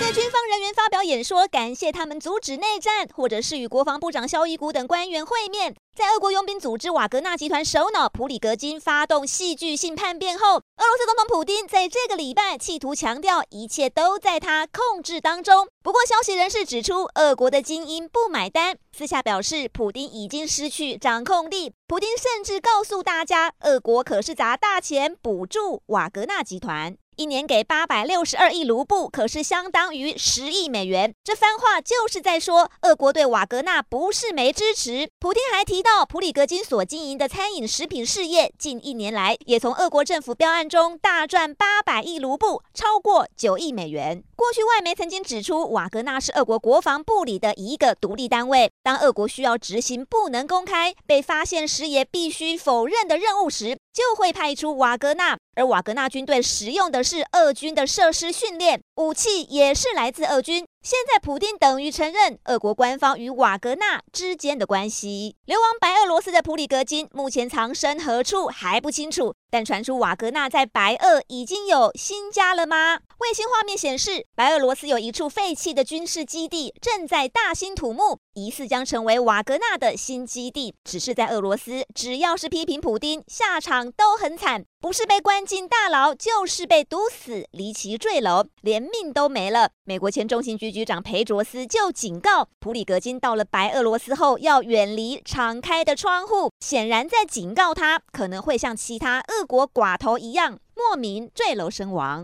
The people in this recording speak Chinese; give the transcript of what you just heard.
在军方人员发表演说，感谢他们阻止内战，或者是与国防部长肖伊古等官员会面。在俄国佣兵组织瓦格纳集团首脑普里格金发动戏剧性叛变后，俄罗斯总统普丁在这个礼拜企图强调一切都在他控制当中。不过，消息人士指出，俄国的精英不买单，私下表示普丁已经失去掌控力。普丁甚至告诉大家，俄国可是砸大钱补助瓦格纳集团。一年给八百六十二亿卢布，可是相当于十亿美元。这番话就是在说，俄国对瓦格纳不是没支持。普京还提到，普里格金所经营的餐饮食品事业，近一年来也从俄国政府标案中大赚八百亿卢布，超过九亿美元。过去外媒曾经指出，瓦格纳是俄国国防部里的一个独立单位，当俄国需要执行不能公开、被发现时也必须否认的任务时，就会派出瓦格纳。而瓦格纳军队使用的是俄军的设施训练，武器也是来自俄军。现在普丁等于承认俄国官方与瓦格纳之间的关系。流亡白俄罗斯的普里格金目前藏身何处还不清楚，但传出瓦格纳在白俄已经有新家了吗？卫星画面显示，白俄罗斯有一处废弃的军事基地正在大兴土木，疑似将成为瓦格纳的新基地。只是在俄罗斯，只要是批评普丁，下场都很惨，不是被关进大牢，就是被毒死、离奇坠楼，连命都没了。美国前中情局局长裴卓斯就警告，普里格金到了白俄罗斯后要远离敞开的窗户，显然在警告他可能会像其他俄国寡头一样莫名坠楼身亡。